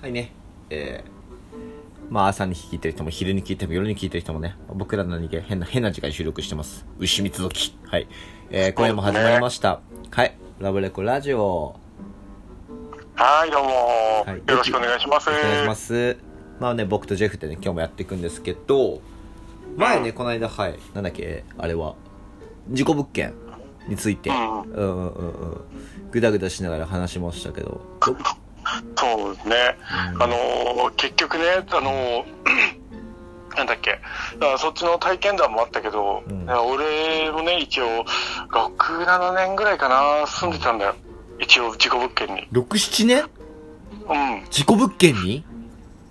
はいね。えー、まあ朝に聞いてる人も昼に聞いても夜に聞いてる人もね、僕らの何気変な、変な時間に収録してます。牛蜜時。はい。えー、今夜も始まりました。はい。ラブレコラジオ。はい、どうも、はいよろしくお願いします。お願いします。まあね、僕とジェフってね、今日もやっていくんですけど、前ね、この間、はい、なんだっけ、あれは、事故物件について、うんうんうんうんうん、ぐだぐだしながら話しましたけど、そうですね。うんあのー結局ね、あのー なんだっけ、そっちの体験談もあったけど、うん俺もね、一応、6、7年ぐらいかな、住んでたんだよ。一応、事故物件に。6、7年？うん。事故物件に？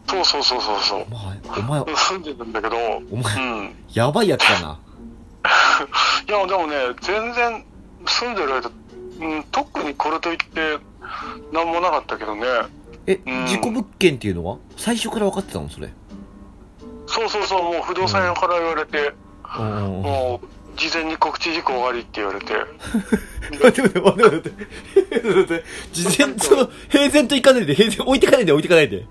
そうそうそうそうそうお。前、お前、住んでるんだけど、お前うん。やばいやつだな。いや、でもね、全然住んでる間、うん、特にこれといって、なんもなかったけどね。え、うん事故物件っていうのは？最初から分かってたのそれ。そうそうそう、もう不動産屋から言われて、うん。もう、事前に告知事項終わりって言われて、待って待って待って待って。待って事前、その、平然と行かないで、平然、置いてかないで、置いてかないで。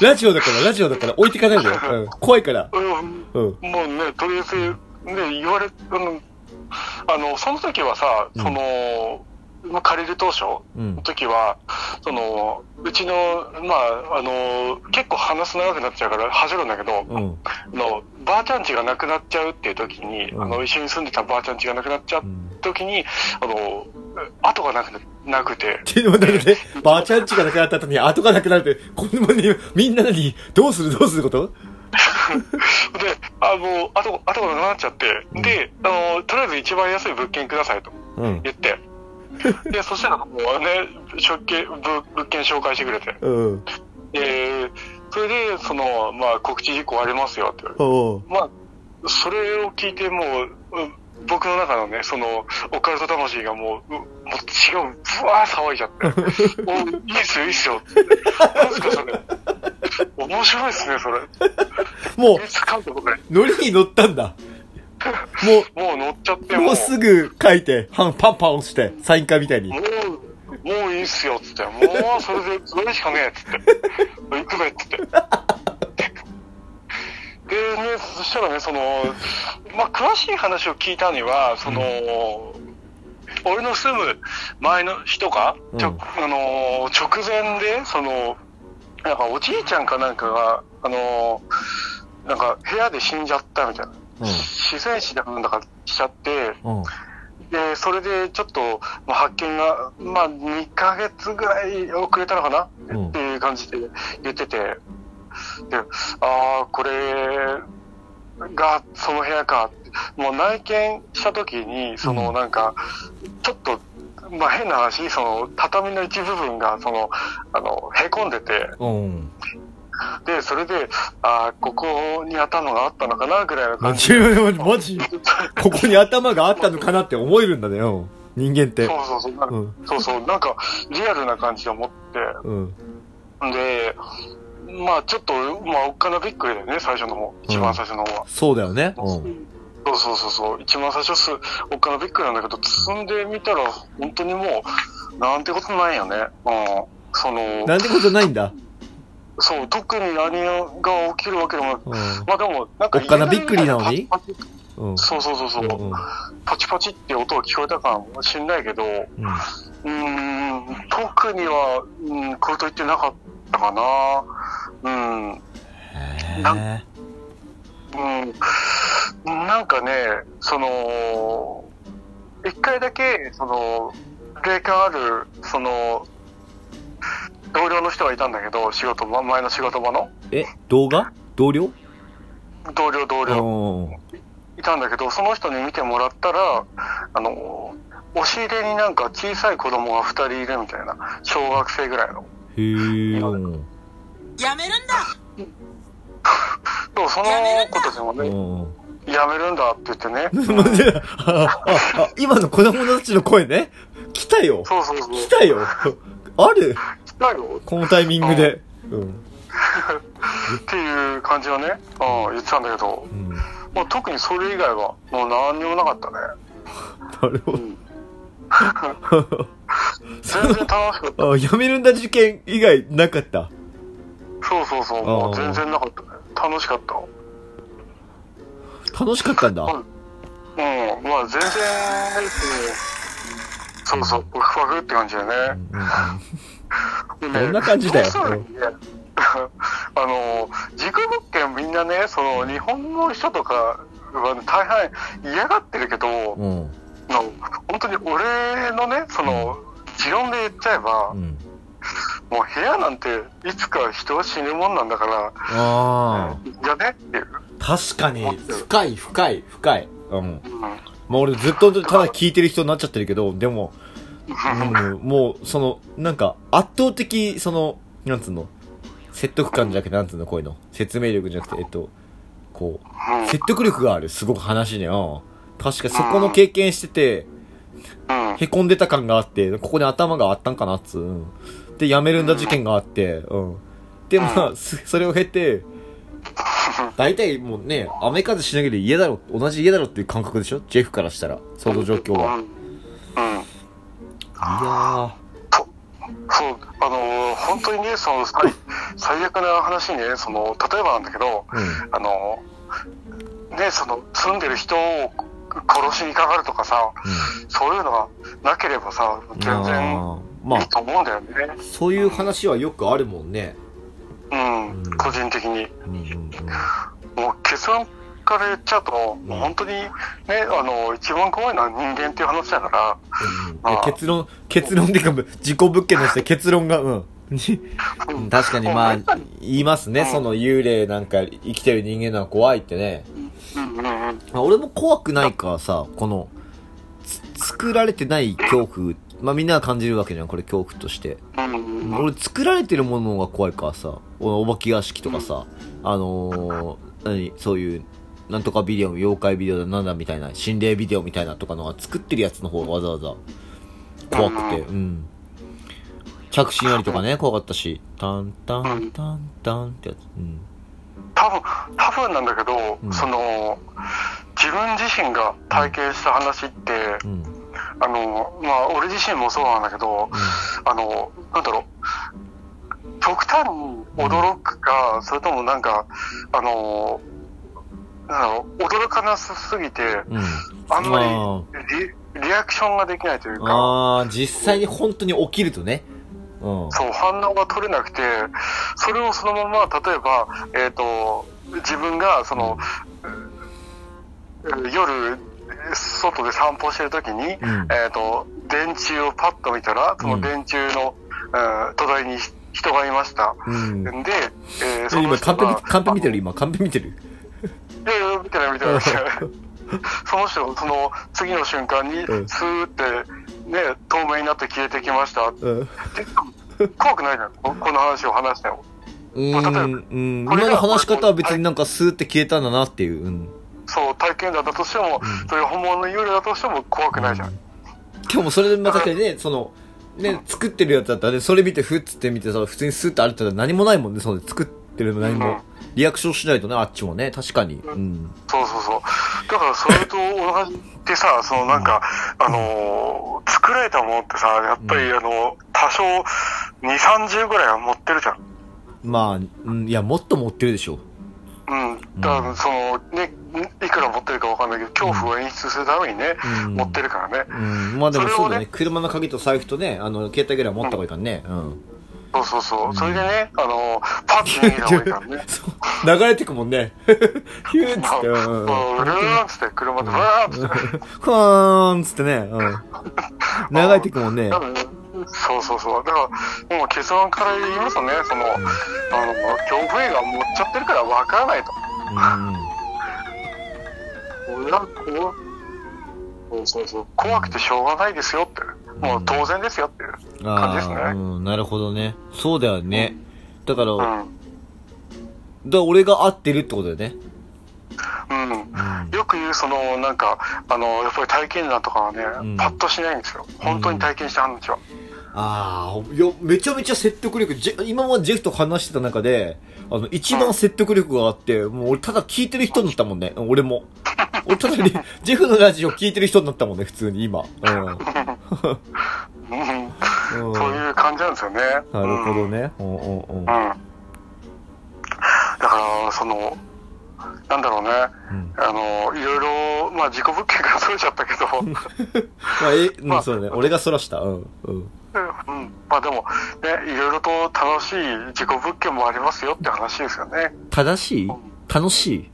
ラジオだから、ラジオだから、置いてかないで。うん、怖いから。うん、うん。もうね、とりあえず、ね、言われ、あの、あのその時はさ、うんその、まあ借りる当初うんの。時は、その、うちの、まあ、あの、結構話す長くなっちゃうから走るんだけど、うん。あの、ばあちゃん家がなくなっちゃうっていう時に、うんあの、一緒に住んでたばあちゃん家がなくなっちゃううん。時に、あの、後がなくなくて、って待って、ばあちゃんちがなくなった後に後がなくなるって、この場に、みんなに、どうするどうすること？で、あの、あと、あとがなくなっちゃって、うんで、あの、とりあえず一番安い物件くださいとうん。言って、で、そしたらもうね、食券、物物件紹介してくれて、うん。で、それで、その、まあ、告知事項ありますよって言われまあ、それを聞いてもう、う僕の中のね、その、オカルト魂がもう、うもう血がぶわー騒いじゃって、おいいっすよ、いいっすよって。なんすか、それ。面白いっすね、それ。も。う、ノリに乗ったんだ。ももう乗っちゃって、う、もうすぐ書いて、パンパン押して、サイン会みたいにも。う、もういいっすよ、つって。もう、それで、それしかねえ、つって。行くべ、つって。でね、そしたらね、その、まあ、詳しい話を聞いたには、その、俺の住む前の人が、うんあの、直前で、その、なんかおじいちゃんかなんかが、あの、なんか部屋で死んじゃったみたいな。自然死だなんだかしちゃって、で、それでちょっと、発見が、まあ、2ヶ月ぐらい遅れたのかな、っていう感じで言ってて、で、ああ、これがその部屋か。もう内見した時に、そのなんか、ちょっと、まあ変な話、その畳の一部分が、その、あの、へこんでて、で、それで、ああ、ここに頭があったのかな、ぐらいの感じマジ、マジ、ここに頭があったのかなって思えるんだね、うん人間って。そうそうそう、なんかうん。そうそう、なんか、リアルな感じで思って、うん。で、まあちょっと、まあおっかなびっくりだよね、最初の方。一番最初の方は。そうだよね。うん。そうそうそうそう。一番最初す、おっかなびっくりなんだけど、積んでみたら、本当にもう、なんてことないよね。うん。その、なんてことないんだ。そう、特に何が起きるわけでもなく、うん。まあでも、なんか、おっかなびっくりなのに？そうそうそうそう、うん。パチパチって音が聞こえたかもしんないけど、うーん、特には、うん、これと言ってなかったかな。うん。なへうん、なんかね、その、一回だけ、その、霊感ある、その、同僚の人がいたんだけど、仕事場、前の仕事場の、え、動画？同僚？同僚同僚、うん。いたんだけど、その人に見てもらったら、あの、押し入れになんか小さい子供が二人いるみたいな、小学生ぐらいの。へえ。うん。やめるんだそうその子たちもね、うん。やめるんだって言ってね。今の子供たちの声ね。来たよ。そうそうそう。来たよ。ある来たよこのタイミングで。うん。っていう感じはね、うん、言ってたんだけど、うん。もう特にそれ以外はもう何にもなかったね。なるほうん 全然楽しかった。ど。あ、やめるんだ事件以外なかった？そうそうそう、もう全然なかったね。楽しかった。楽しかったんだ。うん、まあ全然、そうそう、ワクワクって感じだね。うんどんな感じだよあの、事故物件みんなね、その、日本の人とかは、ね、大変嫌がってるけど、うん。本当に俺のね、その、持論で言っちゃえば、うん。もう部屋なんていつか人は死ぬもんなんだから、あじゃねっていう。あ。確かに、深い、深い、深い。うん。うんまあ俺ずっとただ聞いてる人になっちゃってるけど、でも、うん、もう、その、なんか、圧倒的、その、なんつうの、説得感じゃなくて、なんつうの、こういうの。説明力じゃなくて、えっと、こう、説得力がある、すごく話ね。うん。確かそこの経験してて、うん。へこんでた感があって、ここに頭があったんかなっつう。うんで、辞めるんだ事件があって、うん。で、まあ、すそれを経て、大体もうね、雨風しなげで家だろ、同じ家だろっていう感覚でしょ？ジェフからしたら、その状況は。うん。うん。いやそう、あのー本当にね、その最最悪な話にね、その例えばなんだけど、ー、うん。あのーね、その住んでる人を殺しにかかるとかさ、そういうのがなければさ、全然まあいいと思うんだよね。そういう話はよくあるもんね。うん、うん個人的に。うんうんうん。もう結論から言っちゃうと、もう本当にね、あの、一番怖いのは人間っていう話だから、うん。うん、結論、結論っていうか、事故物件のして結論が、うん。うん。確かにまあ、言いますね、うん。その幽霊なんか生きてる人間のは怖いってね。あ、俺も怖くないからさ、この、つ作られてない恐怖、まあみんなが感じるわけじゃん、これ恐怖として。俺作られてるものが怖いからさ、おお化け屋敷とかさ、あのー、何、そういう、なんとかビデオ、妖怪ビデオだなんだみたいな、心霊ビデオみたいなとかのが作ってるやつの方がわざわざ怖くて、うん。着信ありとかね、怖かったし、タンタンタンタンってやつ。うん。多分、多分なんだけど、うんその、自分自身が体験した話って、うん。あの、まあ、俺自身もそうなんだけど、あの、なんだろう、極端に驚くか、それともなんか、あの、驚かなさすぎて、うん。うん。あんままりリリアクションができないというか、ああー、実際に本当に起きるとね。うん。そう、反応が取れなくて、それをそのまま、例えば、えっ、と、自分が、その、夜、外で散歩してるときに、うんえっ、と、電柱をパッと見たら、その電柱の、うん、土台に人がいました。うん。で、えー、その人がカンペ見、カンペ見てる？今、カンペ見てる？いやいや、見てない見てない見てない。その人、その次の瞬間に、うんスーって、ね、透明になって消えてきました。うん。怖くないじゃん、ここの話を話しても。うん、ん、今の話し方は別になんかスーって消えたんだなっていう。うん。そう、体験談だとしても、うんそれが本物の幽霊だとしても怖くないじゃん。今日もそれでまたね、その、ね、作ってるやつだったらね、それ見てふっつって見てさ、普通にスーって歩いたら何もないもんね、その作ってるの何もうん。リアクションしないとね、あっちもね、確かに。うん。そうそうそう。だからそれと同じでさ、そのなんか、あのー作られたものってさ、やっぱりあの、多少2、30ぐらいは持ってるじゃん。まあ、うん、いや、もっと持ってるでしょ。うん。だからその、ね、いくら持ってるかわかんないけど、恐怖を演出するためにね、うん持ってるからね。うん。まあでもそうだね。車の鍵と財布とね、あの、携帯ぐらい持った方がいいからね。うん。そうそうそう。それでね、あの、パッと逃げた方がいいからね。流れてくもんね。ヒューっつって。うーンっつって、車で、ブーンっつって。ふわーんっつってね。うん。流れてくもんね。そうそうそう。だから、もう結論から言いますとね、その、あの、恐怖映画持っちゃってるからわからないと。うん。俺はそうそうそう。怖くてしょうがないですよって。もう当然ですよっていう感じですね。うん、なるほどね。そうだよね。だから、だかうん。ら俺が合ってるってことだよね。うん。うん。よく言う、その、なんか、あの、やっぱり体験談とかはね、うんパッとしないんですよ。本当に体験した話は。ああ、よ、めちゃめちゃ説得力、ジェ今までジェフと話してた中で、あの、一番説得力があって、もう俺ただ聞いてる人になったもんね。俺も。俺ただに、ジェフのラジオ聞いてる人になったもんね、普通に今。うん。そういう感じなんですよね。なるほどね。うんうんうん。うん。だから、その、なんだろうね、うん。あの、いろいろ、まあ、事故物件からそれちゃったけど、まあ、え、うん、まあそうだね。俺がそらした。うん。うん。うん、まあでも、ね、いろいろと楽しい事故物件もありますよって話ですよね。正しい？楽しい？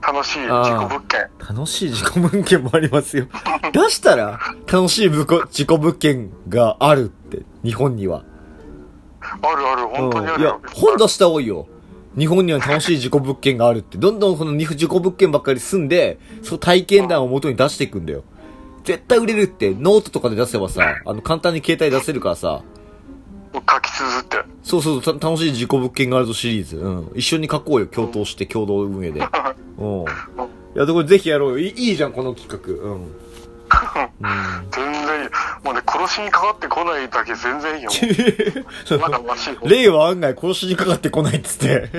楽しい事故物件。楽しい自己物件もありますよ。出したら、楽しい自己物件があるって、日本には。あるある、本当にあうんいや本出した方がいいよ。日本には楽しい自己物件があるって。どんどんこの自己物件ばっかり住んで、その体験談を元に出していくんだよ。絶対売れるって、ノートとかで出せばさ、あの、簡単に携帯出せるからさ、書き綴って。そうそうそう、た楽しい事故物件があるぞシリーズ。うん。一緒に書こうよ、共闘して、共同運営で。うん。いや、でこれぜひやろうよ。いいいじゃん、この企画。うん。うん。全然いい。もうね、殺しにかかってこないだけ全然いいよ。まだマシ。霊は案外殺しにかかってこないっつって。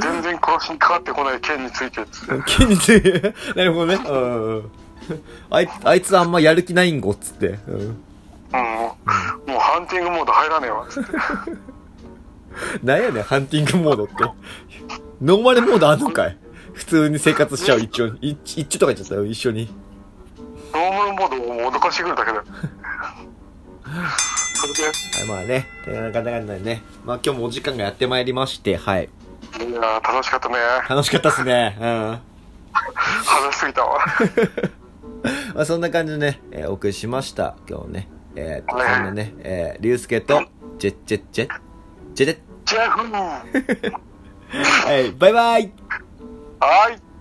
全然殺しにかかってこない件についてっつって。気について、なるほどね。うんうん。あいあいつあんまやる気ないんごっつって。うん。うん、もうハンティングモード入らねえわ、つって。なんやねん、ハンティングモードって。ノーマルモードあんのかい普通に生活しちゃう、一応に。一一とか言っちゃったよ、一緒に。ノーマルモードをもう脅かしてくるだけだよ。それで、はい、まあね。てなかなかでね。まあ今日もお時間がやってまいりまして、はい。いやー楽しかったね。楽しかったっすね。うん。話しすぎたわ。まあそんな感じでね、えーお送りしました。今日ね。えー、と、はいそんなね、えー、リュウスケと、ジェッジェッジェッ、ジェッジェッ、ジェフーはい、バイバイ。はい。